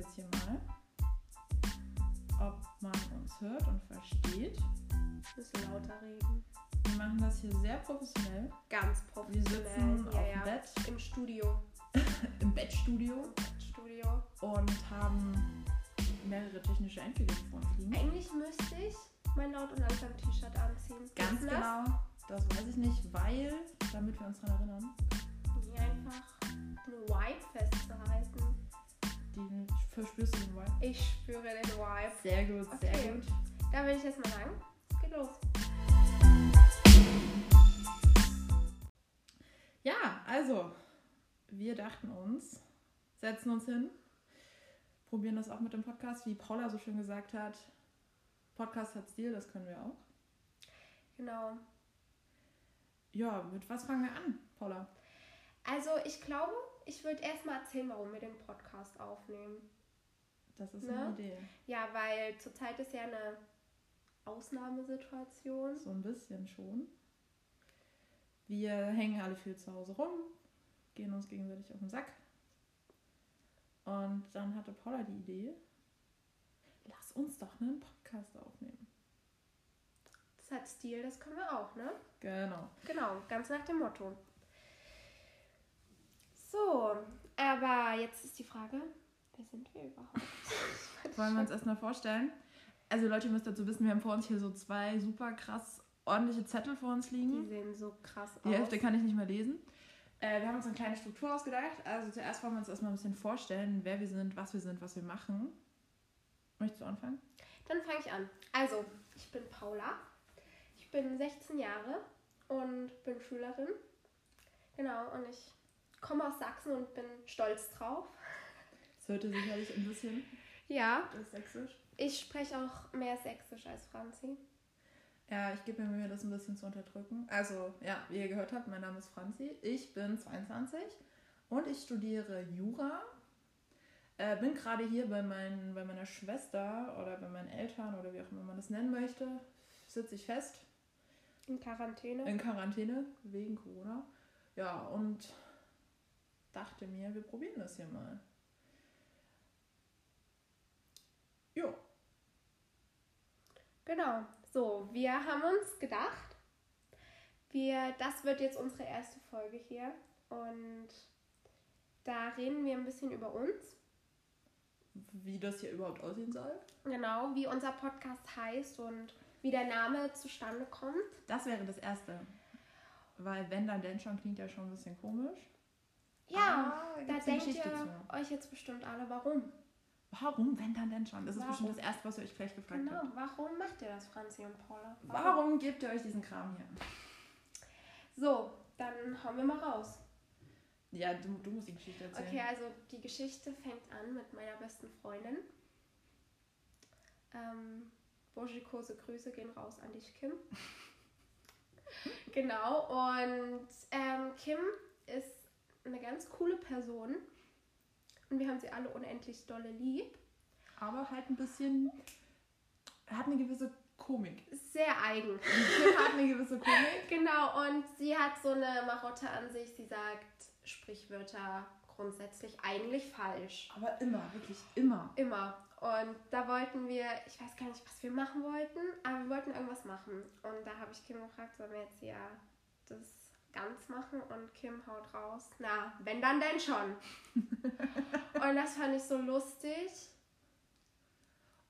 jetzt hier mal, ob man uns hört und versteht. Wir müssen lauter reden. Wir machen das hier sehr professionell. Ganz Wir professionell. sitzen ja, auf ja. dem Bett, Im Studio. im Bettstudio Studio. und haben mehrere technische Endgeräte vor uns liegen. Eigentlich müsste ich mein laut und langsam T-Shirt anziehen. Ganz das? genau, das weiß ich nicht, weil, damit wir uns daran erinnern, Die einfach den Vibe festzuhalten. Die verspürst du den Vibe. Ich spüre den Vibe. Sehr gut, sehr Okay. gut. Da will ich jetzt mal sagen. Es geht los. Ja, also, wir dachten uns, setzen uns hin, probieren das auch mit dem Podcast, wie Paula so schön gesagt hat. Podcast hat Stil, das können wir auch. Genau. Ja, mit was fangen wir an, Paula? Also ich glaube, ich würde erstmal erzählen, warum wir den Podcast aufnehmen. Das ist Ne? eine Idee. Ja, weil zurzeit ist ja eine Ausnahmesituation. So ein bisschen schon. Wir hängen alle viel zu Hause rum, gehen uns gegenseitig auf den Sack. Und dann hatte Paula die Idee, lass uns doch einen Podcast aufnehmen. Das hat Stil, das können wir auch, ne? Genau. Genau, ganz nach dem Motto. So, aber jetzt ist die Frage, wer sind wir überhaupt? Wollen wir uns erstmal vorstellen? Also Leute, ihr müsst dazu wissen, wir haben vor uns hier so zwei super krass ordentliche Zettel vor uns Die liegen. sehen so krass Die aus. Hälfte kann ich nicht mehr lesen. Äh, wir haben uns eine kleine Struktur ausgedacht. Also zuerst wollen wir uns erstmal ein bisschen vorstellen, wer wir sind, was wir sind, was wir machen. Möchtest du anfangen? Dann fange ich an. Also, ich bin Paula. Ich bin 16 Jahre und bin Schülerin. Genau, und ich komme aus Sachsen und bin stolz drauf. Das hörte sicherlich ein bisschen Ja, das sächsisch. ich spreche auch mehr Sächsisch als Franzi. Ja, ich gebe mir Mühe, das ein bisschen zu unterdrücken. Also, ja, wie ihr gehört habt, mein Name ist Franzi. Ich bin 22 und ich studiere Jura. Äh, bin gerade hier bei, mein, bei meiner Schwester oder bei meinen Eltern oder wie auch immer man das nennen möchte. Sitze ich fest In Quarantäne. in Quarantäne wegen Corona. Ja, und dachte mir, wir probieren das hier mal. Jo, Genau. So, wir haben uns gedacht, wir, das wird jetzt unsere erste Folge hier und da reden wir ein bisschen über uns. wie das hier überhaupt aussehen soll. Genau, wie unser Podcast heißt und wie der Name zustande kommt. Das wäre das Erste. Weil wenn dann denn schon klingt ja schon ein bisschen komisch. Ja, Ah, da denkt ihr zu. euch jetzt bestimmt alle, warum? Warum, wenn dann denn schon? Das ist Warum? bestimmt das Erste, was ihr euch gleich gefragt Genau, habt. warum macht ihr das, Franzi und Paula? Warum gebt ihr euch diesen Kram hier? So, dann hauen wir mal raus. Ja, du, du musst die Geschichte erzählen. Okay, also die Geschichte fängt an mit meiner besten Freundin. Ähm, Boschikose Grüße gehen raus an dich, Kim. genau, und ähm, Kim ist eine ganz coole Person. Und wir haben sie alle unendlich dolle lieb. Aber halt ein bisschen, hat eine gewisse Komik. Sehr eigen. Hat eine gewisse Komik. Genau, und sie hat so eine Marotte an sich. Sie sagt Sprichwörter grundsätzlich eigentlich falsch. Aber immer, wirklich immer. Immer. Und da wollten wir, ich weiß gar nicht, was wir machen wollten, aber wir wollten irgendwas machen. Und da habe ich Kim gefragt, sollen wir jetzt ja das ganz machen? Und Kim haut raus, na, wenn dann denn schon. und das fand ich so lustig.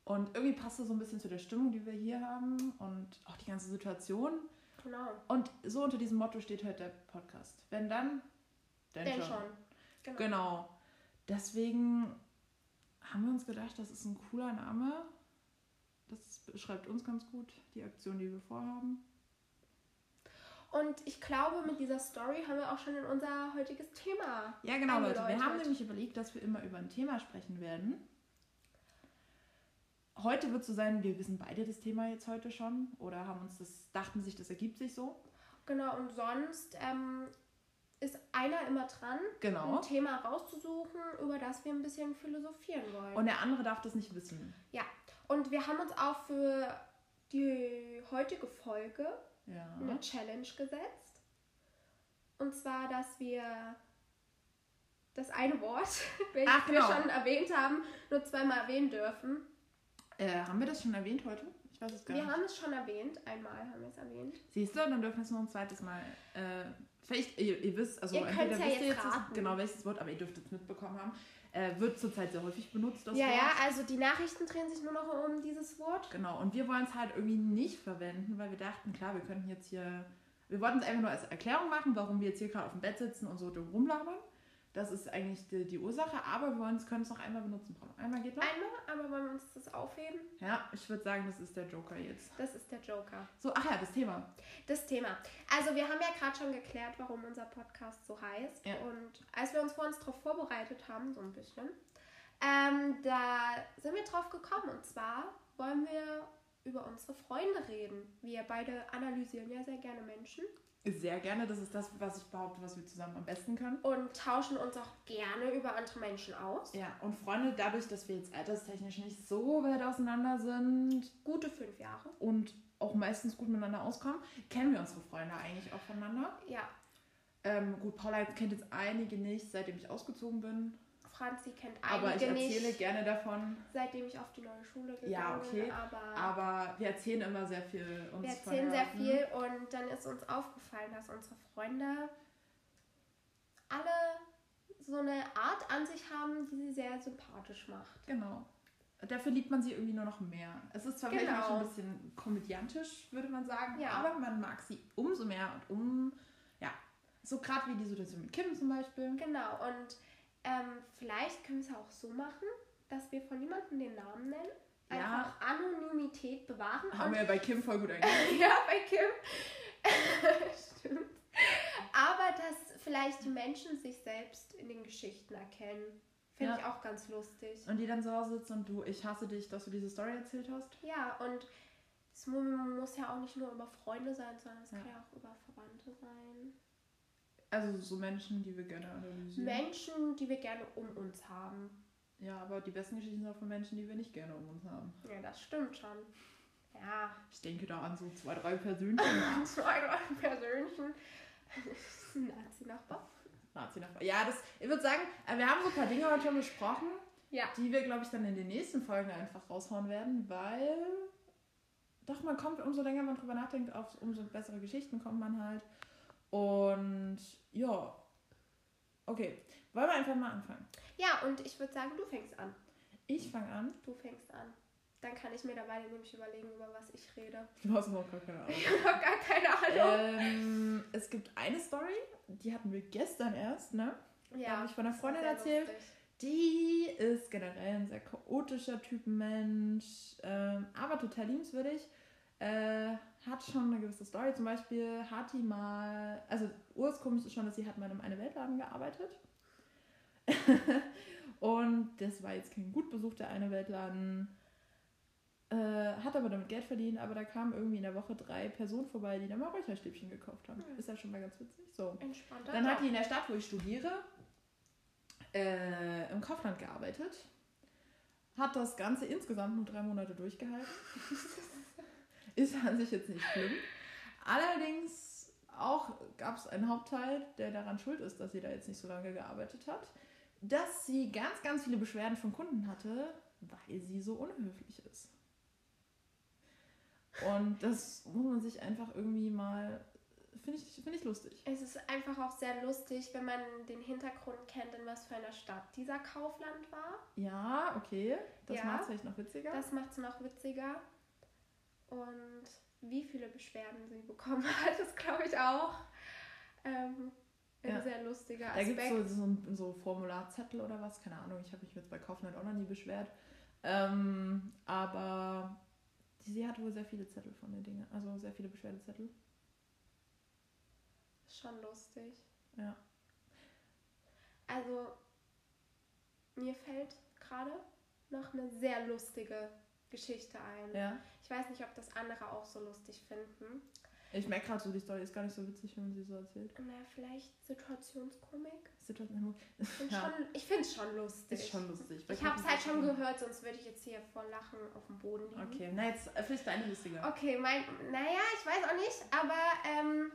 Und irgendwie passt das so ein bisschen zu der Stimmung, die wir hier haben und auch die ganze Situation. Genau. Und so unter diesem Motto steht halt der Podcast. Wenn dann, denn, Denn schon. schon. Genau. Genau. Deswegen haben wir uns gedacht, das ist ein cooler Name. Das beschreibt uns ganz gut, die Aktion, die wir vorhaben. Und ich glaube, mit dieser Story haben wir auch schon in unser heutiges Thema. Ja, genau, Leute. Wir haben nämlich überlegt, dass wir immer über ein Thema sprechen werden. Heute wird so sein, wir wissen beide das Thema jetzt heute schon oder haben uns das, dachten sich, das ergibt sich so. Genau, und sonst ähm, ist einer immer dran, Genau. ein Thema rauszusuchen, über das wir ein bisschen philosophieren wollen. Und der andere darf das nicht wissen. ja, und wir haben uns auch für die heutige Folge Ja. eine Challenge gesetzt. Und zwar, dass wir das eine Wort, welches Ach, genau. wir schon erwähnt haben, nur zweimal erwähnen dürfen. Äh, haben wir das schon erwähnt heute? Ich weiß es gar Wir nicht. haben es schon erwähnt, einmal haben wir es erwähnt. Siehst du, dann dürfen wir es noch ein zweites Mal. Äh, vielleicht, ihr, ihr wisst, also Ihr könnt's ja wisst ihr jetzt raten. genau welches Wort, aber ihr dürft es mitbekommen haben. Äh, wird zurzeit sehr häufig benutzt, das ja, Wort. ja, also die Nachrichten drehen sich nur noch um dieses Wort. Genau, und wir wollen es halt irgendwie nicht verwenden, weil wir dachten, klar, wir könnten jetzt hier. Wir wollten es einfach nur als Erklärung machen, warum wir jetzt hier gerade auf dem Bett sitzen und so dumm rumlabern. Das ist eigentlich die, die Ursache, aber wir wollen können es noch einmal benutzen. Einmal geht noch? Einmal, aber wollen wir uns das aufheben? Ja, ich würde sagen, das ist der Joker jetzt. Das ist der Joker. So, ach ja, das Thema. Das Thema. Also wir haben ja gerade schon geklärt, warum unser Podcast so heißt. Ja. Und als wir uns vor uns darauf vorbereitet haben, so ein bisschen, ähm, da sind wir drauf gekommen. Und zwar wollen wir über unsere Freunde reden. Wir beide analysieren ja sehr gerne Menschen Sehr gerne, das ist das, was ich behaupte, was wir zusammen am besten können. und tauschen uns auch gerne über andere Menschen aus. Ja, und Freunde, dadurch, dass wir jetzt alterstechnisch nicht so weit auseinander sind Gute fünf Jahre. und auch meistens gut miteinander auskommen, kennen wir unsere Freunde eigentlich auch voneinander. Ja, Ähm, gut, Paula kennt jetzt einige nicht, seitdem ich ausgezogen bin. Franzi kennt Aber ich einige erzähle nicht, gerne davon. seitdem ich auf die neue Schule gegangen Ja, okay. bin. Aber Aber wir erzählen immer sehr viel uns Wir erzählen sehr viel und dann ist uns aufgefallen, dass unsere Freunde alle so eine Art an sich haben, die sie sehr sympathisch macht. Genau. Dafür liebt man sie irgendwie nur noch mehr. Es ist zwar vielleicht Genau. auch schon ein bisschen komödiantisch, würde man sagen, Ja. aber man mag sie umso mehr und um, ja, so gerade wie die Situation mit Kim zum Beispiel. Genau, und ähm, vielleicht können wir es auch so machen, dass wir von niemandem den Namen nennen, Ja. einfach Anonymität bewahren. Haben wir ja bei Kim voll gut eingestellt. ja, bei Kim. Stimmt. Aber dass vielleicht die Menschen sich selbst in den Geschichten erkennen. Finde Ja. ich auch ganz lustig. Und die dann zu Hause sitzen und du, ich hasse dich, dass du diese Story erzählt hast. Ja, und es mu- muss ja auch nicht nur über Freunde sein, sondern es Ja. kann ja auch über Verwandte sein. Also so Menschen, die wir gerne analysieren. Menschen, die wir gerne um uns haben. Ja, aber die besten Geschichten sind auch von Menschen, die wir nicht gerne um uns haben. Ja, das stimmt schon. Ja, Ich denke da an so zwei, drei Persönchen. zwei drei Persönchen. Nazi-Nachbar. Nazi-Nachbar. Ja, das, ich würde sagen, äh, wir haben so ein paar Dinge heute schon besprochen, Ja. die wir, glaube ich, dann in den nächsten Folgen einfach raushauen werden, weil doch, man kommt, umso länger man drüber nachdenkt, auf umso bessere Geschichten kommt man halt. Und ja, okay, wollen wir einfach mal anfangen. Ja, und ich würde sagen, du fängst an. Ich fange an. Du fängst an. Dann kann ich mir dabei nämlich überlegen, über was ich rede. Du hast noch gar keine Ahnung. Ich habe gar keine Ahnung. ähm, es gibt eine Story, die hatten wir gestern erst, ne? Da habe ich von einer Freundin erzählt. lustig. Die ist generell ein sehr chaotischer Typenmensch, ähm, aber total liebenswürdig. Äh, hat schon eine gewisse Story. Zum Beispiel hat die mal, also ursprünglich ist schon, dass sie hat mal in einem eine Weltladen gearbeitet. Und das war jetzt kein gut besuchter eine Weltladen. Äh, hat aber damit Geld verdient, aber da kamen irgendwie in der Woche drei Personen vorbei, die da mal Räucherstäbchen gekauft haben. Hm. Ist ja schon mal ganz witzig. So. Entspannter Dann hat die in der Stadt, wo ich studiere, äh, im Kaufland gearbeitet. Hat das Ganze insgesamt nur drei Monate durchgehalten. Ist an sich jetzt nicht schlimm. Allerdings auch gab es einen Hauptteil, der daran schuld ist, dass sie da jetzt nicht so lange gearbeitet hat, dass sie ganz, ganz viele Beschwerden von Kunden hatte, weil sie so unhöflich ist. Und das muss man sich einfach irgendwie mal, finde ich, find ich lustig. Es ist einfach auch sehr lustig, wenn man den Hintergrund kennt, in was für einer Stadt dieser Kaufland war. Ja, okay. Das Ja. macht es vielleicht noch witziger. Das macht es noch witziger. Und wie viele Beschwerden sie bekommen hat, ist, glaube ich, auch ähm, ein Ja. sehr lustiger da gibt Aspekt. es so, so, so Formularzettel oder was, keine Ahnung. Ich habe mich jetzt bei Kaufland auch noch nie beschwert. Ähm, aber sie hatte wohl sehr viele Zettel von den Dingen. Also sehr viele Beschwerdezettel. Ist schon lustig. Ja. Also, mir fällt gerade noch eine sehr lustige Geschichte ein. Ja. Ich weiß nicht, ob das andere auch so lustig finden. Ich merke gerade so, die Story ist gar nicht so witzig, wenn man sie so erzählt. Na, vielleicht Situationskomik. Situation Ich find Ja. schon- Ich finde es schon lustig. ist schon lustig. Ich habe es halt schon gehört, sonst würde ich jetzt hier vor Lachen auf dem Boden liegen. Okay, na jetzt vielleicht deine lustiger. Okay, mein, naja, ich weiß auch nicht, aber ähm,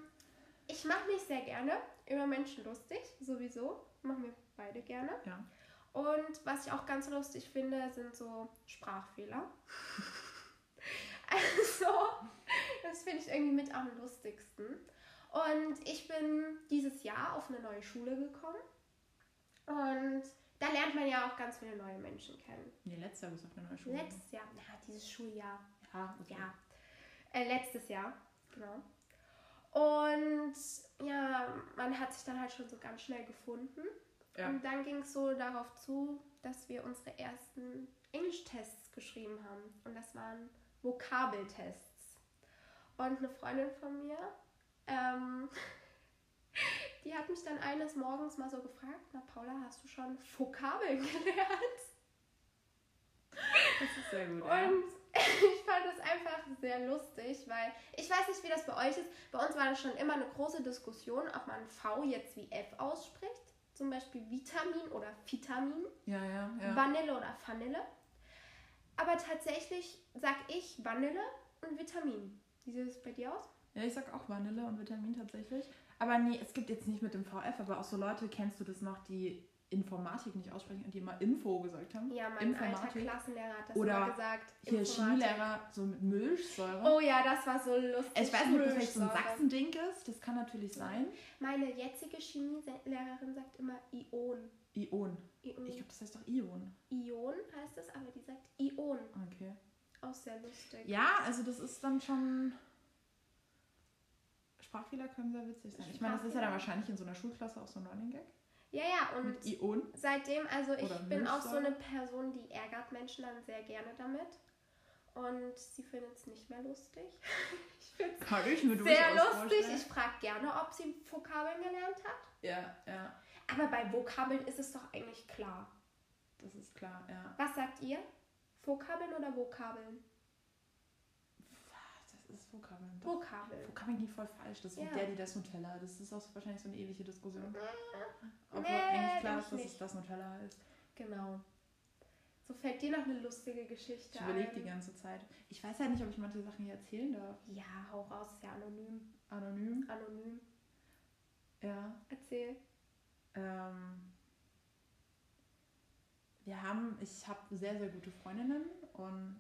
ich mache mich sehr gerne über Menschen lustig, sowieso. Mache mir beide gerne. Ja. Und was ich auch ganz lustig finde, sind so Sprachfehler. also, das finde ich irgendwie mit am lustigsten. Und ich bin dieses Jahr auf eine neue Schule gekommen. Und da lernt man ja auch ganz viele neue Menschen kennen. Nee, letztes Jahr bist du auf eine neue Schule. Letztes Jahr, na, dieses Schuljahr. Ja, okay. Ja, äh, letztes Jahr, genau. Und ja, man hat sich dann halt schon so ganz schnell gefunden. Ja. Und dann ging es so darauf zu, dass wir unsere ersten Englisch-Tests geschrieben haben. Und das waren Vokabeltests. Und eine Freundin von mir, ähm, die hat mich dann eines Morgens mal so gefragt, na Paula, hast du schon Vokabeln gelernt? Das ist sehr gut. ja. Und ich fand das einfach sehr lustig, weil ich weiß nicht, wie das bei euch ist. Bei uns war das schon immer eine große Diskussion, ob man V jetzt wie F ausspricht. Zum Beispiel Vitamin oder Vitamin, Ja, ja, ja. Vanille oder Vanille. Aber tatsächlich sag ich Vanille und Vitamin. Wie sieht es bei dir aus? Ja, ich sag auch Vanille und Vitamin tatsächlich. Aber nee, es gibt jetzt nicht mit dem VF, aber auch so Leute, kennst du das noch, die Informatik nicht aussprechen und die immer Info gesagt haben? Ja, mein alter Informatik. Klassenlehrer hat das Oder immer gesagt. Hier Informatik. Chemielehrer, so mit Milchsäure. Oh ja, das war so lustig. ich weiß nicht, ob das vielleicht so ein. Sachsending ist. Das kann natürlich sein. Meine jetzige Chemielehrerin sagt immer Ion. Ion. Ion. Ich glaube, das heißt doch Ion. Ion heißt es, aber die sagt Ion. Okay. Auch sehr lustig. Ja, also das ist dann schon. Sprachfehler können sehr witzig sein. Ich meine, das ist ja dann wahrscheinlich in so einer Schulklasse auch so ein Running Gag. Ja, ja, und Mit Ion. seitdem, also ich Oder bin auch so eine Person, die ärgert Menschen dann sehr gerne damit. Und sie findet es nicht mehr lustig. ich finde es sehr lustig. vorstellen. Ich frage gerne, ob sie Vokabeln gelernt hat. Ja, ja. Aber bei Vokabeln ist es doch eigentlich klar. Das ist klar, ja. Was sagt ihr? Vokabeln oder Vokabeln? Das ist Vokabeln. Doch. Vokabeln. Vokabeln klingt voll falsch. Das ist Ja. wie Daddy das Nutella. Das ist auch wahrscheinlich so eine ewige Diskussion. Obwohl Nee, eigentlich klar ist, dass es das Nutella heißt. Genau. So fällt dir noch eine lustige Geschichte Ich überlege ein. die ganze Zeit. Ich weiß halt nicht, ob ich manche Sachen hier erzählen darf. Ja, hau raus, ist ja anonym. Anonym. Anonym. Ja. Erzähl. Ähm, wir haben, ich habe sehr, sehr gute Freundinnen und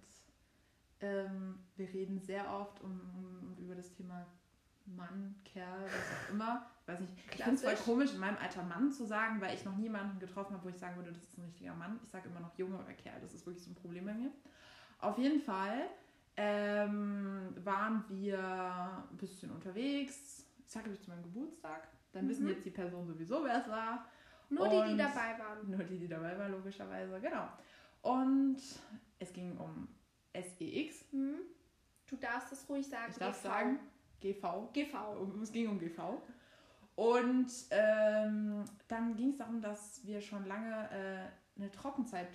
ähm, wir reden sehr oft um, um, über das Thema Mann, Kerl, was auch immer. Ich weiß nicht, ich finde es voll komisch, in meinem Alter Mann zu sagen, weil ich noch niemanden getroffen habe, wo ich sagen würde, das ist ein richtiger Mann. Ich sage immer noch Junge oder Kerl, das ist wirklich so ein Problem bei mir. Auf jeden Fall ähm, waren wir ein bisschen unterwegs. Ich sage, ich zu meinem Geburtstag. Dann wissen Mhm. jetzt die Person sowieso, wer es war. Nur die, die Und- dabei waren. Nur die, die dabei war, logischerweise, genau. Und es ging um SEX. Hm? Du darfst es ruhig sagen. Ich darf GV. sagen, GV. GV. Um- Es ging um GV. Und ähm, dann ging es darum, dass wir schon lange äh, eine Trockenzeit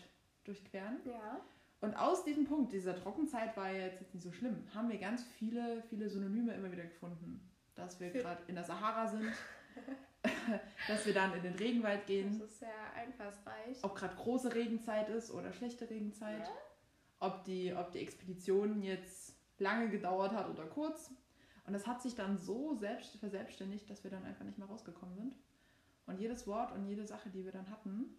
durchqueren. Ja. Und aus diesem Punkt, dieser Trockenzeit war ja jetzt nicht so schlimm, haben wir ganz viele, viele Synonyme immer wieder gefunden. Dass wir gerade in der Sahara sind, dass wir dann in den Regenwald gehen, Das ist sehr einfallsreich. ob gerade große Regenzeit ist oder schlechte Regenzeit, ob, die, ob die Expedition jetzt lange gedauert hat oder kurz. Und das hat sich dann so selbst verselbstständigt, dass wir dann einfach nicht mehr rausgekommen sind. Und jedes Wort und jede Sache, die wir dann hatten,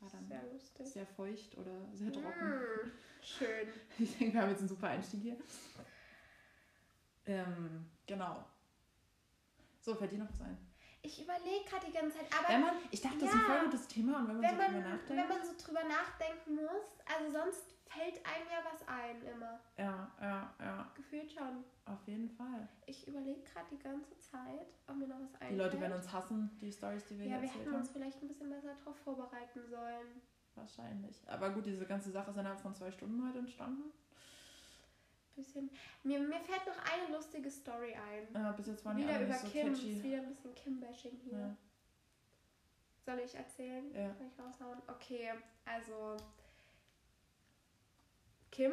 war dann Sehr lustig. sehr feucht oder sehr trocken. Hm, schön. Ich denke, wir haben jetzt einen super Einstieg hier. Ähm, genau. So, fällt dir noch was ein? Ich überlege gerade die ganze Zeit, aber Wenn man, ich dachte, das ist ein Ja. voll gutes Thema und wenn man wenn so man, drüber nachdenkt. wenn man so drüber nachdenken muss, also sonst fällt einem ja was ein immer. ja, ja, ja, Gefühlt schon. auf jeden Fall. Ich überlege gerade die ganze Zeit, ob mir noch was einfällt. Die Leute werden uns hassen, die Stories, die wir Ja, hier wir erzählt hätten haben. uns vielleicht ein bisschen besser darauf vorbereiten sollen. Wahrscheinlich. Aber gut, diese ganze Sache ist innerhalb von zwei Stunden heute entstanden. Bisschen. Mir, mir fällt noch eine lustige Story ein. Äh, bis jetzt waren die wieder über so Kim. catchy. Ist wieder ein bisschen Kim-Bashing hier. Ja. Soll ich erzählen? Ja. Kann ich raushauen? Okay, also Kim.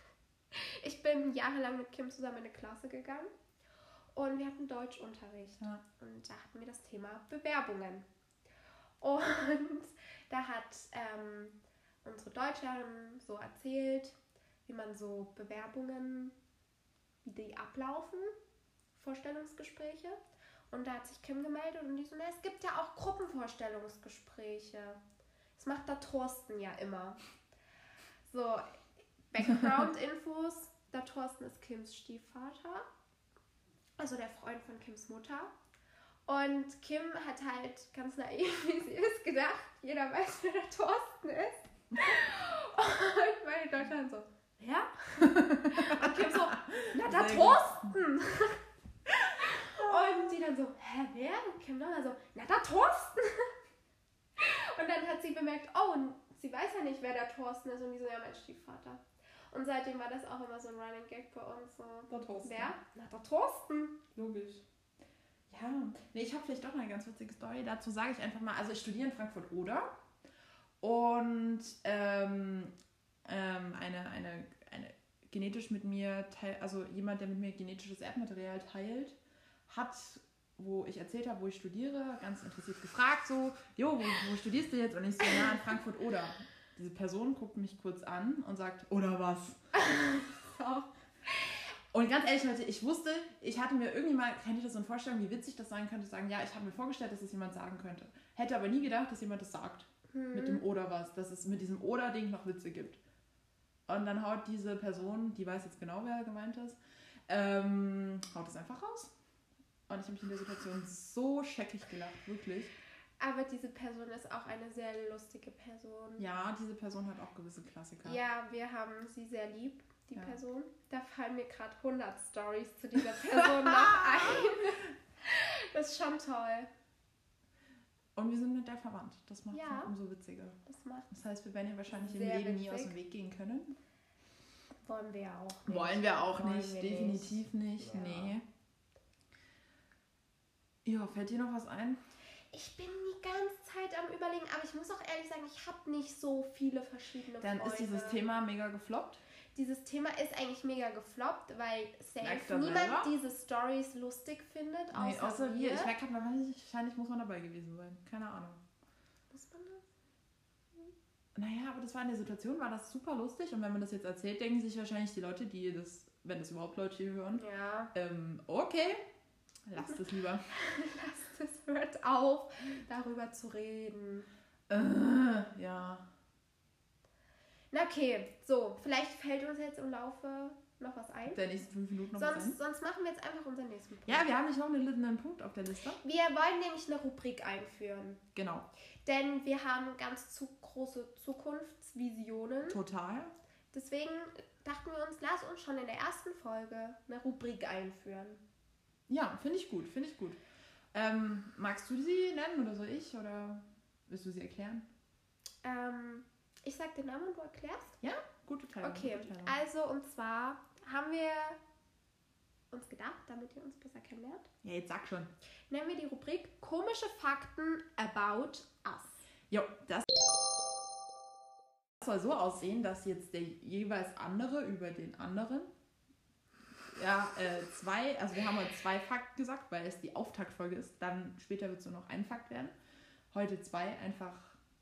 ich bin jahrelang mit Kim zusammen in eine Klasse gegangen und wir hatten Deutschunterricht. Ja. Und da hatten wir das Thema Bewerbungen. Und da hat ähm, unsere Deutschlehrerin so erzählt, wie man so Bewerbungen, die ablaufen, Vorstellungsgespräche. Und da hat sich Kim gemeldet und die so, na, es gibt ja auch Gruppenvorstellungsgespräche. Das macht der Thorsten ja immer. So, Background-Infos. Der Thorsten ist Kims Stiefvater. Also der Freund von Kims Mutter. Und Kim hat halt ganz naiv, wie sie ist, gedacht, jeder weiß, wer der Thorsten ist. Und meine dann so, ja? Und Kim so, na, Sehr Thorsten. Und die dann so, hä, wer? Und Kim dann so, na, der Thorsten. Und dann hat sie bemerkt, oh, sie weiß ja nicht, wer der Thorsten ist. Und die so, ja, mein Stiefvater. Und seitdem war das auch immer so ein Running Gag bei uns. So, Der Thorsten. wer? Na, der Thorsten. Logisch. Ja, nee, ich habe vielleicht doch eine ganz witzige Story. Dazu sage ich einfach mal, also ich studiere in Frankfurt oder und ähm, ähm, eine, eine, eine genetisch mit mir, teil, also jemand, der mit mir genetisches Erbmaterial teilt, hat, wo ich erzählt habe, wo ich studiere, ganz interessiert gefragt, so, jo, wo, wo studierst du jetzt? Und ich so, ja, in Frankfurt oder. Diese Person guckt mich kurz an und sagt, oder was? So. Und ganz ehrlich, Leute, ich wusste, ich hatte mir irgendwie mal, kennt ihr das so eine Vorstellung, wie witzig das sein könnte, sagen, ja, ich habe mir vorgestellt, dass es jemand sagen könnte. Hätte aber nie gedacht, dass jemand das sagt. Mit dem oder was. Dass es mit diesem oder-Ding noch Witze gibt. Und dann haut diese Person, die weiß jetzt genau, wer gemeint ist, ähm, haut es einfach raus. Und ich habe mich in der Situation so scheckig gelacht, wirklich. Aber diese Person ist auch eine sehr lustige Person. Ja, diese Person hat auch gewisse Klassiker. Ja, wir haben sie sehr lieb, die Ja. Person. Da fallen mir gerade 100 Stories zu dieser Person noch ein. Das ist schon toll. Und wir sind mit der verwandt. Das macht es Ja. umso witziger. Das macht, Das heißt, wir werden ihr wahrscheinlich im Leben nie aus witzig. dem Weg gehen können. wollen wir ja auch nicht. Wollen wir auch Wollen nicht, wir definitiv nicht. Ja. Nee. Ja, fällt dir noch was ein? Ich bin die ganze Zeit am überlegen, aber ich muss auch ehrlich sagen, ich habe nicht so viele verschiedene Dann Freunde. ist dieses Thema mega gefloppt. Dieses Thema ist eigentlich mega gefloppt, weil safe niemand diese Stories lustig findet, außer, Nee, außer wir. wir. Ich merke gerade, wahrscheinlich, wahrscheinlich muss man dabei gewesen sein. Keine Ahnung. Muss man das? Naja, aber das war in der Situation, war das super lustig. Und wenn man das jetzt erzählt, denken sich wahrscheinlich die Leute, die das, wenn das überhaupt Leute hier hören, Ja. ähm, okay, lasst es lieber. Lasst es, hört auf, darüber zu reden. äh, ja. Na okay, so, vielleicht fällt uns jetzt im Laufe noch was ein. Der nächsten fünf Minuten noch was Sonst, ein. sonst machen wir jetzt einfach unseren nächsten Punkt. Ja, wir haben nicht noch einen, einen Punkt auf der Liste. Wir wollen nämlich eine Rubrik einführen. Genau. Denn wir haben ganz zu große Zukunftsvisionen. Total. Deswegen dachten wir uns, lass uns schon in der ersten Folge eine Rubrik einführen. Ja, finde ich gut, finde ich gut. Ähm, magst du sie nennen oder soll ich? Oder willst du sie erklären? Ähm, ich sag den Namen und du erklärst. Gute Teilung. Okay, gute Teilung. also und zwar haben wir uns gedacht, damit ihr uns besser kennenlernt, Ja, jetzt sag schon. nennen wir die Rubrik Komische Fakten about us. Jo, das soll so aussehen, dass jetzt der jeweils andere über den anderen ja, äh, zwei, also wir haben heute zwei Fakten gesagt, weil es die Auftaktfolge ist. Dann später wird es nur noch ein Fakt werden. Heute zwei, einfach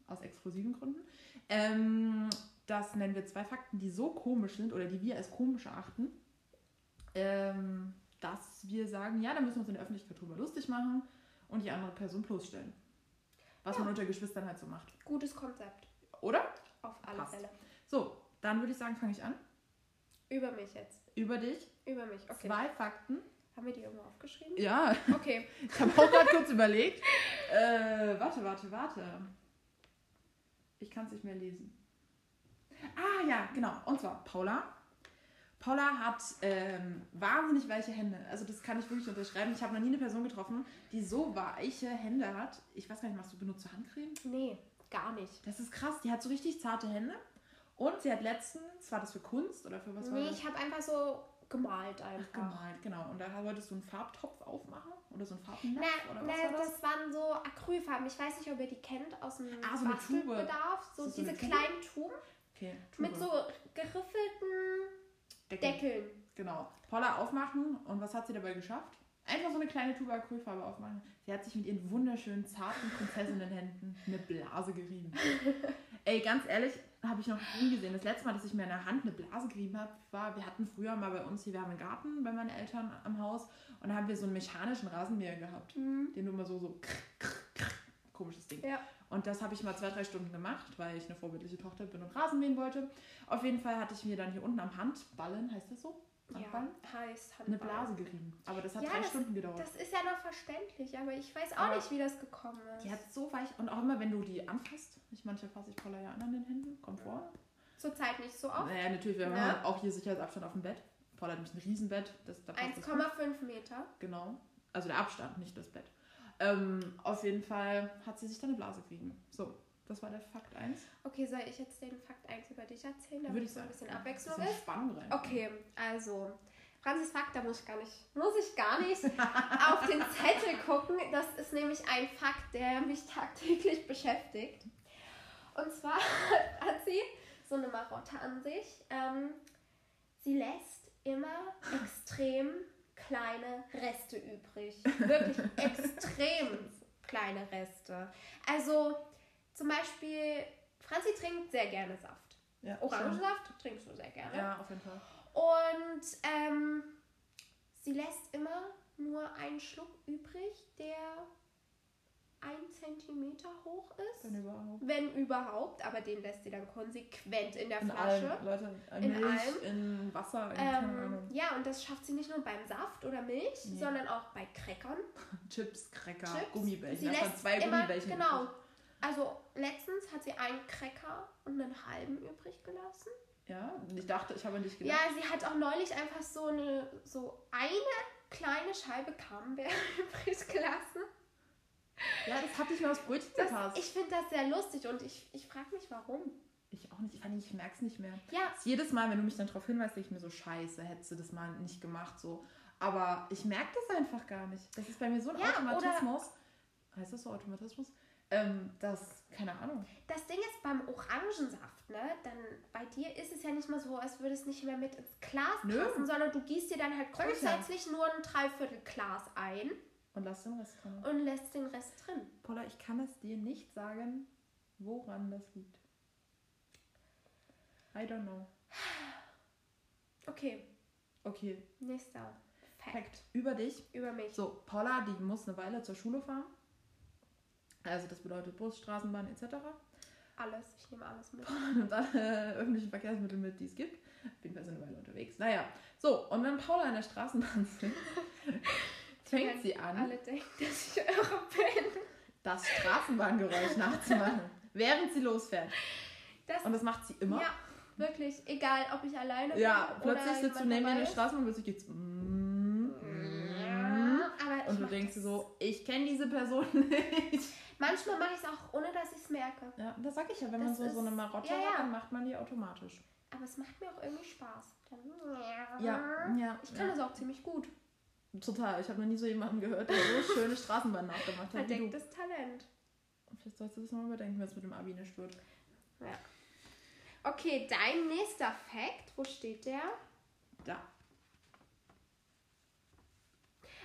aus exklusiven Gründen. Ähm, das nennen wir zwei Fakten, die so komisch sind oder die wir als komisch erachten, ähm, dass wir sagen, ja, da müssen wir uns in der Öffentlichkeit drüber lustig machen und die andere Person bloßstellen. Was man unter Geschwistern halt so macht. Gutes Konzept, Oder? auf alle Passt. Fälle. So, dann würde ich sagen, fange ich an. Über mich jetzt. Über dich. Über mich, okay. Zwei Fakten. Haben wir die irgendwo aufgeschrieben? Ja, Okay. ich habe auch gerade kurz überlegt. Äh, warte, warte, warte. Ich kann es nicht mehr lesen. Ah ja, genau. Und zwar Paula. Paula hat ähm, wahnsinnig weiche Hände. Also das kann ich wirklich unterschreiben. Ich habe noch nie eine Person getroffen, die so weiche Hände hat. Ich weiß gar nicht, machst du benutzt du Handcreme? Nee, gar nicht. Das ist krass. Die hat so richtig zarte Hände. Und sie hat letztens, war das für Kunst oder für was war nee, das? ich habe einfach so gemalt einfach. gemalt, genau. Und da wolltest du einen Farbtopf aufmachen? Oder so einen Farbnapf? Na, oder na, war das? das waren so Acrylfarben. Ich weiß nicht, ob ihr die kennt aus dem Ah, so eine Tube. Bastelbedarf. So so diese kleinen Tuben Okay, mit Tube. so geriffelten Deckel. Deckeln. Genau. Paula aufmachen. Und was hat sie dabei geschafft? Einfach so eine kleine Tube Acrylfarbe aufmachen. Sie hat sich mit ihren wunderschönen, zarten Prinzessinnenhänden eine Blase gerieben. Ey, ganz ehrlich, habe ich noch nie gesehen. Das letzte Mal, dass ich mir in der Hand eine Blase gerieben habe, war, wir hatten früher mal bei uns hier, wir haben einen Garten bei meinen Eltern am Haus und da haben wir so einen mechanischen Rasenmäher gehabt, Mhm. den du immer so, so krr, krr, krr, komisches Ding. Ja. Und das habe ich mal zwei, drei Stunden gemacht, weil ich eine vorbildliche Tochter bin und Rasen mähen wollte. Auf jeden Fall hatte ich mir dann hier unten am Handballen, heißt das so? Ja, heißt Eine Handball. Blase gerieben. Aber das hat Ja, drei das- Stunden gedauert. Das ist ja noch verständlich, aber ich weiß auch Aber nicht, wie das gekommen ist. die hat so weich und auch immer, wenn du die anfasst, ich manche fasse ich Paula ja an den Händen, kommt vor. Zurzeit nicht so oft. Naja, natürlich, wir Ne? haben auch hier Sicherheitsabstand auf dem Bett. Paula hat nämlich ein Riesenbett. Das, da passt das gut. 1,5 Meter. Genau. Also der Abstand, nicht das Bett. Ähm, auf jeden Fall hat sie sich dann eine Blase gerieben. So, das war der Fakt 1. Okay, soll ich jetzt den Fakt 1 über dich erzählen, damit Würde ich so ein bisschen Abwechslung bisschen ist? Spannung rein. Okay, also Franzis Fakt, da muss ich gar nicht, muss ich gar nicht auf den Zettel gucken. Das ist nämlich ein Fakt, der mich tagtäglich beschäftigt. Und zwar hat sie so eine Marotte an sich. Ähm, sie lässt immer extrem kleine Reste übrig. Wirklich extrem kleine Reste. Also zum Beispiel, Franzi trinkt sehr gerne Saft. Ja, Orangensaft trinkst du sehr gerne. schon. Ja, auf jeden Fall. Und ähm, sie lässt immer nur einen Schluck übrig, der ein Zentimeter hoch ist. Wenn überhaupt. Wenn überhaupt, aber den lässt sie dann konsequent in der In Flasche. allem, Leute, in, In Milch, allem. in Wasser, in Ähm, ja, und das schafft sie nicht nur beim Saft oder Milch, Nee. sondern auch bei Crackern. Chips, Cracker, Chips. Gummibärchen. Sie lässt zwei immer, Gummibärchen. genau. Also letztens hat sie einen Cracker und einen halben übrig gelassen. Ja, ich dachte, ich habe nicht Ja, gedacht. sie hat auch neulich einfach so eine so eine kleine Scheibe Camembert übrig gelassen. Ja, das hatte ich mir aufs Brötchen Das, gepasst. ich finde das sehr lustig und ich, ich frage mich, warum. Ich auch nicht, ich, fand, ich merke es nicht mehr. Ja, Jedes Mal, wenn du mich dann darauf hinweist, denke ich mir so, scheiße, hättest du das mal nicht gemacht. so. Aber ich merke das einfach gar nicht. Das ist bei mir so ein Ja, Automatismus. Heißt das so Automatismus? Ähm, das, keine Ahnung. das Ding ist beim Orangensaft, ne? Dann bei dir ist es ja nicht mal so, als würde es nicht mehr mit ins Glas passen, sondern du gießt dir dann halt ja. grundsätzlich nur ein Dreiviertel Glas ein Und lass den Rest drin. und lässt den Rest drin. Paula, ich kann es dir nicht sagen, woran das liegt. I don't know. Okay, Okay, nächster Fact Fakt über dich. über mich. So, Paula, die muss eine Weile zur Schule fahren. Also das bedeutet Bus, Straßenbahn etc. Alles, ich nehme alles mit. und alle öffentlichen Verkehrsmittel mit, die es gibt. Auf jeden Fall sind Weile unterwegs. Naja, so, und wenn Paula in der Straßenbahn sitzt, fängt sie an, Alle denken, dass ich irre bin. das Straßenbahngeräusch nachzumachen, während sie losfährt. Das, Und das macht sie immer. ja, wirklich, egal ob ich alleine Ja, bin plötzlich oder sitzt du neben mir in der. Straßenbahn und plötzlich geht's. mm. Ja, Und du denkst das- so, ich kenne diese Person nicht. Manchmal mache ich es auch, ohne dass ich es merke. Ja, das sag ich ja, wenn man Das so, so eine Marotte ja, ja. hat, dann macht man die automatisch. Aber es macht mir auch irgendwie Spaß. Dann, Ja, ja. Ich kann ja. das auch ziemlich gut. Total. Ich habe noch nie so jemanden gehört, der so schöne Straßenbahn nachgemacht hat. Wie du. Verdecktes Talent. Vielleicht sollst du das mal überdenken, wenn es mit dem Abi nicht wird. Okay, dein nächster Fact. Wo steht der? Da.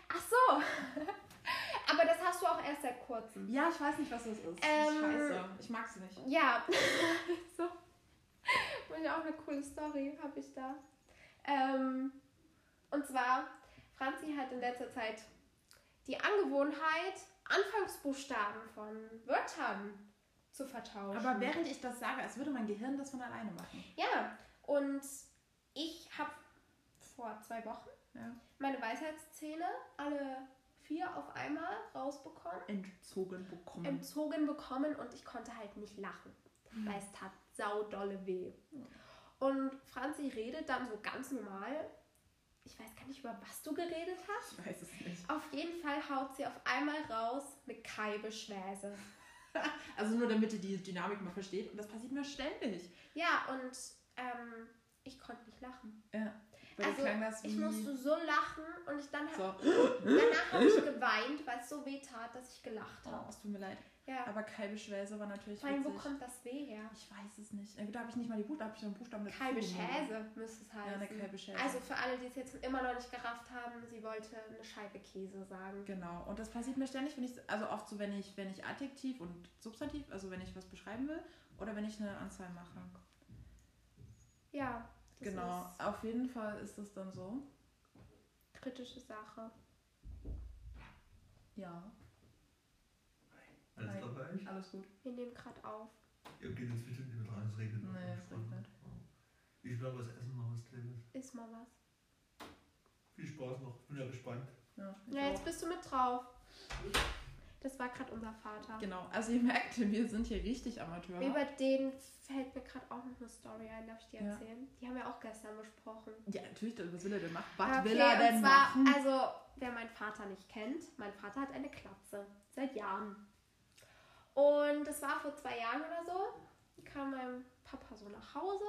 Ach so. Aber das hast du auch erst seit kurzem. Ja, ich weiß nicht, was das ist. Ähm, Scheiße. Ich mag sie nicht. Ja. so. Und auch eine coole Story habe ich da. Ähm, und zwar, Franzi hat in letzter Zeit die Angewohnheit, Anfangsbuchstaben von Wörtern zu vertauschen. Aber während ich das sage, als würde mein Gehirn das von alleine machen. Ja, und ich habe vor zwei Wochen Ja. meine Weisheitszähne alle vier auf einmal rausbekommen, Entzogen bekommen. entzogen bekommen und ich konnte halt nicht lachen, Hm. weil es tat saudolle weh. Und Franzi redet dann so ganz normal. Ich weiß gar nicht, über was du geredet hast. ich weiß es nicht. Auf jeden Fall haut sie auf einmal raus eine Kaibeschwäse. Also nur damit ihr die Dynamik mal versteht. Und das passiert mir ständig. Ja, und ähm, ich konnte nicht lachen. Ja. Bei Also, klang das ich musste so lachen und ich dann so. danach habe ich geweint, weil es so weh tat, dass ich gelacht Oh, habe. es tut mir leid. Ja. Aber Kaibeschwäse war natürlich Vor allem, wo kommt das weh her? Ich weiß es nicht. Äh, Da habe ich nicht mal die Buchstaben, da habe ich einen Buchstaben dazu Kalbe genommen. Schäse müsste es Ja, heißen. eine Kalbe Schäse. Also für alle, die es jetzt immer noch nicht gerafft haben, sie wollte eine Scheibe Käse sagen. Genau, und das passiert mir ständig, wenn ich, also oft so, wenn ich, wenn ich Adjektiv und Substantiv, also wenn ich was beschreiben will, oder wenn ich eine Anzahl mache. Ja. Das Genau, auf jeden Fall ist das dann so. kritische Sache. Ja, Alles Hi. klar bei euch? alles gut. Wir nehmen gerade auf. Ihr geht jetzt bestimmt nicht mehr dran, es regnet. noch. Nee, es regnet. Ich werde was essen noch was Kleines. Iss mal was. Viel Spaß noch, ich bin ja gespannt. Ja, Ja, auch. jetzt bist du mit drauf. Das war gerade unser Vater. Genau, also ihr merkt, wir sind hier richtig Amateur. Über den fällt mir gerade auch noch eine Story ein, darf ich dir Ja. erzählen? Die haben wir auch gestern besprochen. Ja, natürlich, was will er denn machen? Was Okay, will er denn und zwar, machen? also, wer meinen Vater nicht kennt, mein Vater hat eine Klatze. Seit Jahren. Und das war vor zwei Jahren oder so. Kam mein Papa so nach Hause.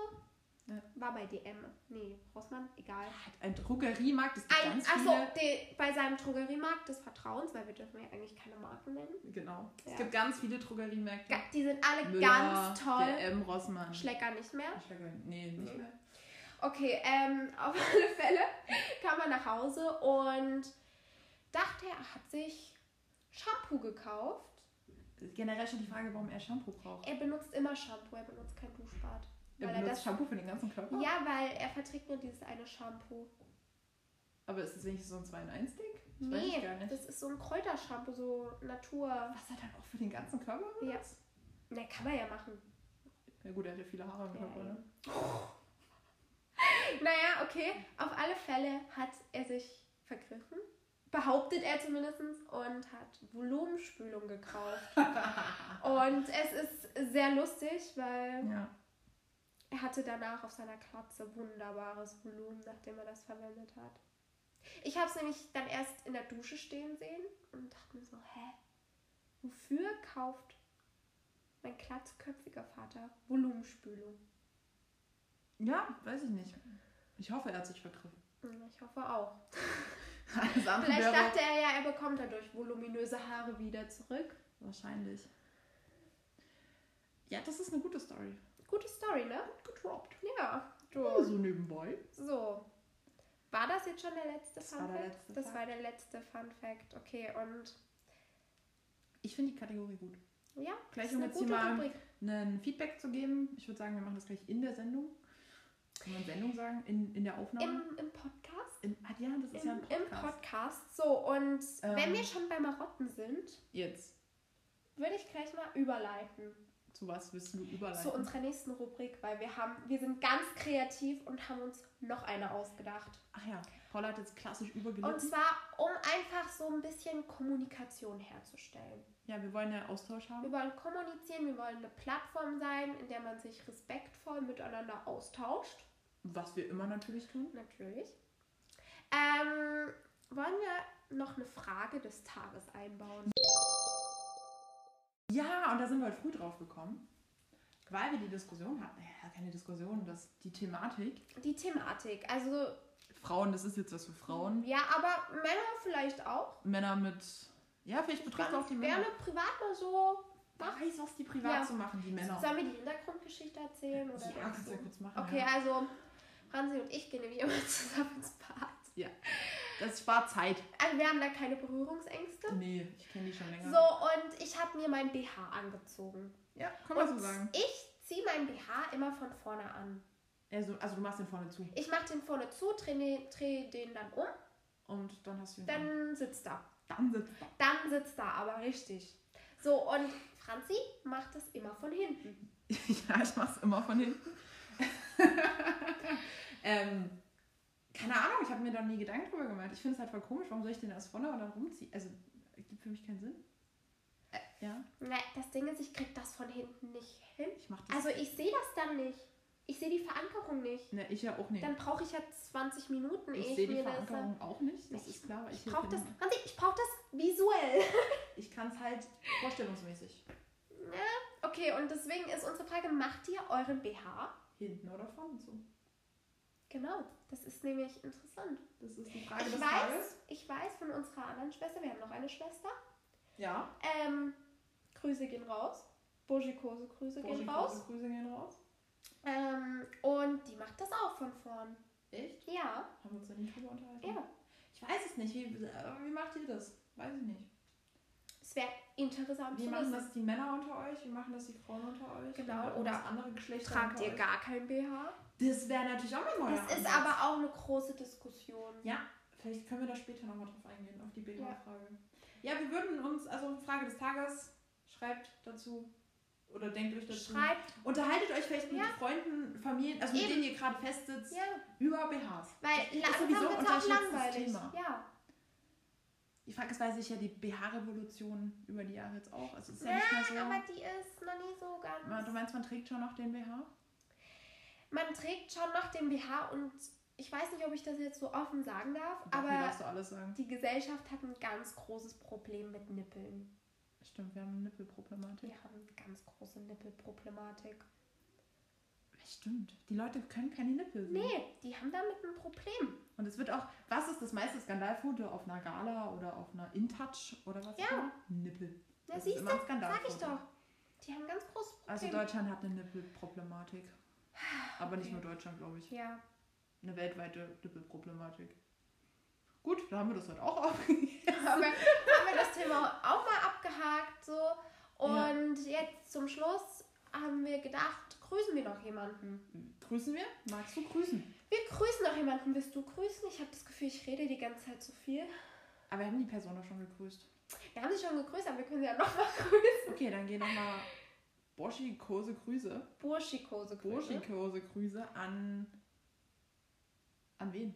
Ja. War bei DM. Nee, Rossmann, egal. Hat ein Drogeriemarkt, es gibt Ein, ganz achso, viele. de, bei seinem Drogeriemarkt des Vertrauens, weil wir dürfen ja eigentlich keine Marken nennen. Genau. Es Ja. gibt ganz viele Drogeriemärkte. Die sind alle Müller, ganz toll. DM, Rossmann. Schlecker nicht mehr. Schlecker. Nee, nicht mehr. Okay, ähm, auf alle Fälle kam er nach Hause und dachte, er hat sich Shampoo gekauft. Generell schon die Frage, warum er Shampoo braucht. Er benutzt immer Shampoo, er benutzt kein Duschbad. Weil er das, Shampoo für den ganzen Körper? ja, weil er verträgt nur dieses eine Shampoo. Aber ist das wenigstens so ein 2 in 1 Stick? Ich weiß Nee, nicht. das ist so ein Kräutershampoo, so Natur. Was er dann auch für den ganzen Körper Ja. benutzt? Na, kann man ja machen. Ja gut, er hat ja viele Haare im Ja, Körper, ne? Naja, okay. Auf alle Fälle hat er sich vergriffen. Behauptet er zumindest und hat Volumenspülung gekauft. und es ist sehr lustig, weil Ja. Er hatte danach auf seiner Klatze wunderbares Volumen, nachdem er das verwendet hat. Ich habe es nämlich dann erst in der Dusche stehen sehen und dachte mir so, hä? Wofür kauft mein glatzköpfiger Vater Volumenspülung? Ja, weiß ich nicht. Ich hoffe, er hat sich vergriffen. Hm, Ich hoffe auch. Vielleicht dachte er ja, er bekommt dadurch voluminöse Haare wieder zurück. wahrscheinlich. Ja, das ist eine gute Story. Gute Story, ne? Gedroppt. Ja. Oh, so nebenbei. So. War das jetzt schon der letzte Das Fun Fact? letzte das war der letzte Fun Fact. Okay, und Ich finde die Kategorie gut. ja, Gleich um jetzt hier mal ein Feedback zu geben. Ich würde sagen, wir machen das gleich in der Sendung. Kann man Sendung sagen? In, in der Aufnahme? Im, Im Podcast? Im, ah, ja, das ist Im, ja ein Im Podcast. Podcast. So, und Ähm. wenn wir schon bei Marotten sind, Jetzt. würde ich gleich mal überleiten Zu was willst du überleiten? zu unserer nächsten Rubrik, weil wir haben, wir sind ganz kreativ und haben uns noch eine ausgedacht. Ach ja, Paula hat jetzt klassisch Und übergelitten. zwar, um einfach so ein bisschen Kommunikation herzustellen. Ja, wir wollen ja Austausch Wir haben. wollen kommunizieren, wir wollen eine Plattform sein, in der man sich respektvoll miteinander austauscht. Was wir immer natürlich tun. Natürlich. Ähm, wollen wir noch eine Frage des Tages einbauen? Ja, und da sind wir heute früh drauf gekommen. Weil wir die Diskussion hatten. Ja, keine Diskussion, das die Thematik. Die Thematik. Also, Frauen, das ist jetzt was für Frauen. ja, aber Männer vielleicht auch. Männer mit. Ja, vielleicht betrifft auch die Männer. Gerne privat mal so. Wer weiß, was die privat Ja. so machen, die Männer. Sollen wir die Hintergrundgeschichte erzählen? Oder Ja, kannst du ja kurz machen. Okay, Ja. also Franzi und ich gehen nämlich immer zusammen ins Bad. Das spart Zeit. Also wir haben da keine Berührungsängste. Nee, ich kenne die schon länger. So, und ich habe mir mein BH angezogen. Ja, kann man so Und sagen. Ich ziehe mein BH immer von vorne an. Also, also du machst den vorne zu. Ich mache den vorne zu, drehe den, dreh den dann um, Und dann hast du ihn an. dann sitzt er. Dann sitzt er. Dann sitzt er aber richtig. So, und Franzi macht das immer von hinten. Ja, ich mach's immer von hinten. ähm, keine Ahnung, ich habe mir da nie Gedanken drüber gemacht. Ich finde es halt voll komisch, warum soll ich den erst vorne und dann rumziehen? Also, gibt für mich keinen Sinn. Äh, ja, Na, das Ding ist, ich krieg das von hinten nicht hin. ich mach das. Also ich sehe das dann nicht. Ich sehe die Verankerung nicht. ne, ich ja auch nicht. Dann brauche ich ja 20 Minuten, ehe ich ich, sehe die mir das... Verankerung auch nicht, das Ich- ist klar. Ich hier brauche das, ich brauche das visuell. Ich kann es halt vorstellungsmäßig. Okay, und deswegen ist unsere Frage, macht ihr euren BH? Hinten oder vorne zu. Genau, das ist nämlich interessant. Das ist die Frage Ich des weiß, Tages. ich weiß von unserer anderen Schwester, wir haben noch eine Schwester. Ja. Ähm, Grüße gehen raus. Burschikose Grüße gehen raus. Grüße gehen raus. Ähm, und die macht das auch von vorn. Echt? Ja, Haben wir uns da nicht drüber unterhalten? ja. Ich weiß es nicht. Wie, äh, wie macht ihr das? Weiß ich nicht. Es wäre interessant Wie machen das die Männer unter euch? Wie machen das die Frauen unter euch? Genau, Oder, oder andere Geschlechter Tragt ihr euch? gar kein BH? Das wäre natürlich auch mal neuer Das ist Ansatz. aber auch eine große Diskussion. Ja, vielleicht können wir da später nochmal drauf eingehen, auf die BH-Frage. Ja. wir würden uns, also Frage des Tages, schreibt dazu oder denkt euch dazu. Schreibt, Unterhaltet euch vielleicht mit Ja. Freunden, Familien, also mit Eben. denen ihr gerade festsitzt, ja, über BHs. weil ist langsam sowieso auch unterschätztes. Thema. Ja. Die Frage ist, weil sich ja die BH-Revolution über die Jahre jetzt auch, also ist ja, Ja, nicht mehr so. aber die ist noch nie so ganz. Du meinst, man trägt schon noch den BH? Man trägt schon noch den BH und ich weiß nicht, ob ich das jetzt so offen sagen darf, Doch, aber sagen. die Gesellschaft hat ein ganz großes Problem mit Nippeln. Stimmt, wir haben eine Nippelproblematik. Wir haben eine ganz große Nippelproblematik. Stimmt, die Leute können keine Nippel sehen. Nee, die haben damit ein Problem. Und es wird auch, was ist das meiste Skandalfoto auf einer Gala oder auf einer InTouch oder was Ja. Nippel. Ja, Das ist siehst immer du, ein Skandalfoto. sag ich doch. Die haben ein ganz großes Problem. Also Deutschland hat eine Nippelproblematik. Aber nicht nur Deutschland, glaube ich. Ja, Eine weltweite Nippelproblematik. Gut, da haben wir das heute auch aufgegeben. haben wir, haben wir das Thema auch mal abgehakt so. Und jetzt zum Schluss haben wir gedacht, grüßen wir noch jemanden. Grüßen wir? Magst du grüßen? Wir grüßen noch jemanden. Willst du grüßen? Ich habe das Gefühl, ich rede die ganze Zeit zu viel. Aber wir haben die Person doch schon gegrüßt. Wir haben sie schon gegrüßt, aber wir können sie ja nochmal grüßen. Okay, dann gehen nochmal Boschikose Grüße. Burschikose grüßen. Burschikose Grüße an. An wen?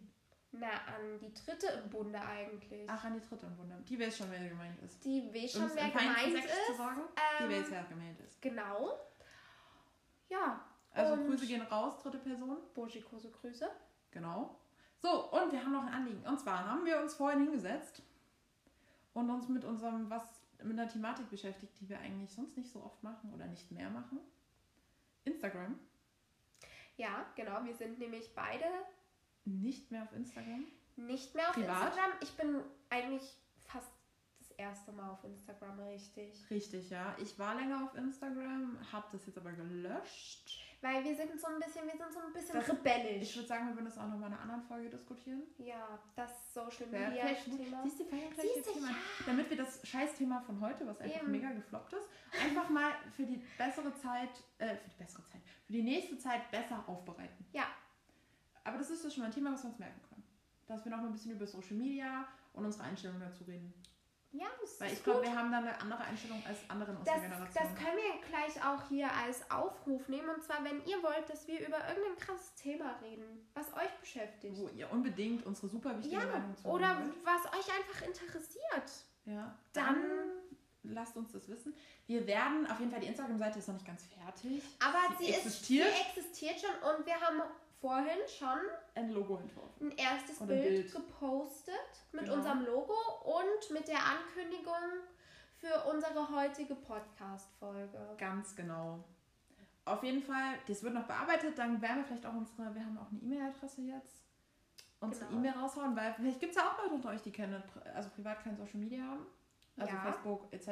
Na, an die dritte im Bunde eigentlich. Ach, an die dritte im Wunder. Die weiß schon, wer gemeint ist. Die weiß schon, wer gemeint ist. Ähm, die weiß, wer gemeint ist. Genau. Ja, Also Grüße gehen raus, dritte Person. Burschikose Grüße. Genau. So, und wir haben noch ein Anliegen. Und zwar haben wir uns vorhin hingesetzt und uns mit unserem, was mit einer Thematik beschäftigt, die wir eigentlich sonst nicht so oft machen oder nicht mehr machen. Instagram. Ja, genau. Wir sind nämlich beide Nicht mehr auf Instagram. nicht mehr auf Privat? Instagram. Ich bin eigentlich fast das erste Mal auf Instagram richtig. Richtig, ja. Ich war länger auf Instagram, habe das jetzt aber gelöscht. Weil wir sind so ein bisschen, wir sind so ein bisschen Das- rebellisch. Ich würde sagen, wir würden das auch noch mal in einer anderen Folge diskutieren. ja, das Social Media. Thema. Siehst du, Siehst du, jemand, damit wir das Scheißthema von heute, was einfach Eben. mega gefloppt ist, einfach mal für die bessere Zeit, äh, für die bessere Zeit, für die nächste Zeit besser aufbereiten. Ja. Aber das ist ja schon mal ein Thema, was wir uns merken können. Dass wir noch mal ein bisschen über Social Media und unsere Einstellung dazu reden. Ja, das Weil ich glaube, wir haben da eine andere Einstellung als andere Das, der Generation. das können wir gleich auch hier als Aufruf nehmen. Und zwar, wenn ihr wollt, dass wir über irgendein krasses Thema reden, was euch beschäftigt. wo ihr unbedingt unsere super wichtige Ja, Meinung zu oder wollt. was euch einfach interessiert. Ja, Dann- dann lasst uns das wissen. Wir werden, auf jeden Fall, die Instagram-Seite ist noch nicht ganz fertig. Aber Sie sie, existiert. Ist, sie existiert schon und wir haben vorhin schon Ein Logo entworfen. ein erstes Oder ein Bild, Bild. gepostet mit Genau. unserem Logo und mit der Ankündigung für unsere heutige Podcast-Folge. Ganz genau. Auf jeden Fall, das wird noch bearbeitet, dann werden wir vielleicht auch unsere, wir haben auch eine E-Mail-Adresse jetzt, unsere Genau. E-Mail raushauen, weil vielleicht gibt es ja auch Leute unter euch, die keine, also privat kein Social Media haben. Also Ja. Facebook etc.,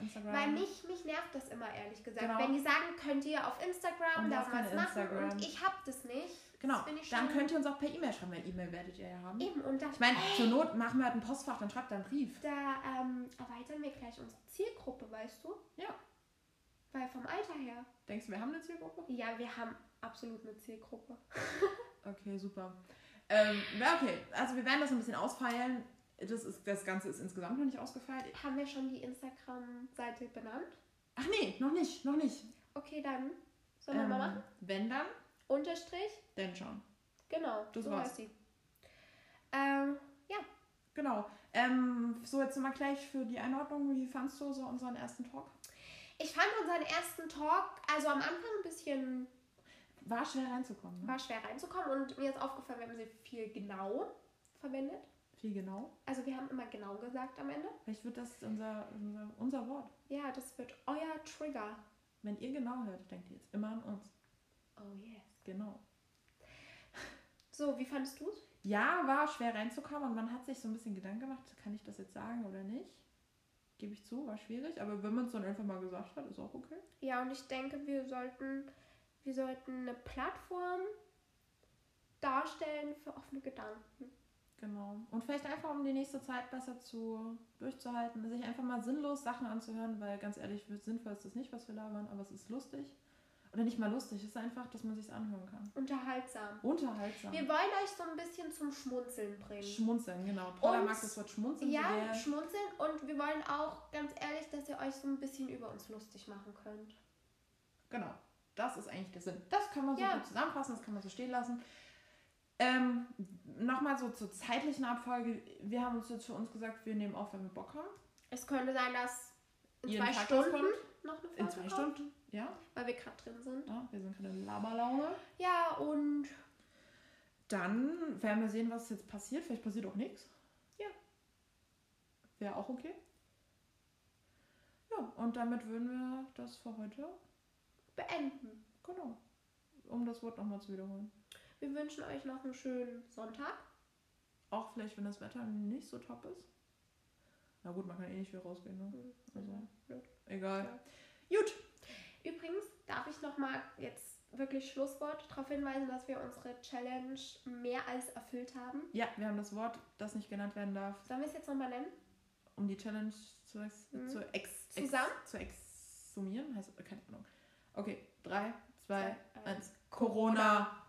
Instagram. Weil mich, mich nervt das immer, ehrlich gesagt. Genau. Wenn die sagen, könnt ihr auf Instagram Und da was machen Instagram. und ich hab das nicht. Genau, Das dann könnt ihr uns auch per E-Mail schreiben, weil E-Mail werdet ihr ja haben. Eben, und da, Ich meine, zur Not machen wir halt ein Postfach, dann schreibt da einen Brief. da ähm, erweitern wir gleich unsere Zielgruppe, weißt du? Ja. Weil vom Alter her. Denkst du, wir haben eine Zielgruppe? Ja, wir haben absolut eine Zielgruppe. Okay, super. Ähm, ja, okay. Also wir werden das ein bisschen ausfeilen. Das, ist, das Ganze ist insgesamt noch nicht ausgefeilt. Haben wir schon die Instagram-Seite benannt? Ach nee, noch nicht, noch nicht. Okay, dann sollen wir Ähm, mal machen. Wenn dann, Unterstrich, denn schon. genau, Das so war's. heißt sie. Ähm, Genau. Ähm, so, jetzt mal gleich für die Einordnung. Wie fandst du so unseren ersten Talk? ich fand unseren ersten Talk, also am Anfang ein bisschen, War schwer reinzukommen. Ne? war schwer reinzukommen und mir ist aufgefallen, wir haben sie viel genau verwendet. Viel genau. Also wir haben immer genau gesagt am Ende. Vielleicht wird das unser, unser, unser Wort. Ja, das wird euer Trigger. Wenn ihr genau hört, denkt ihr jetzt immer an uns. Oh yes. Genau. So, wie fandest du es? Ja, war schwer reinzukommen und man hat sich so ein bisschen Gedanken gemacht, kann ich das jetzt sagen oder nicht? Gebe ich zu, war schwierig, aber wenn man es dann einfach mal gesagt hat, ist auch okay. Ja, und ich denke, wir sollten, wir sollten eine Plattform darstellen für offene Gedanken. Genau. Und vielleicht einfach, um die nächste Zeit besser zu durchzuhalten, sich einfach mal sinnlos Sachen anzuhören, weil ganz ehrlich, sinnvoll ist das nicht, was wir labern, aber es ist lustig. Oder nicht mal lustig, es ist einfach, dass man sich anhören kann. Unterhaltsam. Unterhaltsam. Wir wollen euch so ein bisschen zum Schmunzeln bringen. Schmunzeln, genau. Paula Und- mag das Wort schmunzeln. Ja, sehr. schmunzeln und wir wollen auch ganz ehrlich, dass ihr euch so ein bisschen über uns lustig machen könnt. Genau. Das ist eigentlich der Sinn. Das kann man so Ja. gut zusammenfassen, das kann man so stehen lassen. Ähm, Nochmal so zur zeitlichen Abfolge. Wir haben uns jetzt für uns gesagt, wir nehmen auf, wenn wir Bock haben. Es könnte sein, dass in zwei Tag Stunden noch eine Folge In zwei kommt, Stunden. Ja, weil wir gerade drin sind. ja wir sind keine Laberlaune. Ja, und Dann werden wir sehen, was jetzt passiert. Vielleicht passiert auch nichts. Ja. Wäre auch okay. Ja, und damit würden wir das für heute, beenden. genau, um das Wort nochmal zu wiederholen. Wir wünschen euch noch einen schönen Sonntag. Auch vielleicht, wenn das Wetter nicht so top ist. Na gut, man kann eh nicht viel rausgehen, ne? Also, Ja. egal. Gut. Übrigens darf ich nochmal jetzt wirklich Schlusswort darauf hinweisen, dass wir unsere Challenge mehr als erfüllt haben. Ja, wir haben das Wort, das nicht genannt werden darf, Sollen wir es jetzt nochmal nennen? um die Challenge zu, ex Mhm. zu ex Zusammen? Ex zu exsumieren. Heißt, keine Ahnung. Okay, drei, zwei, Zwei, eins. Corona.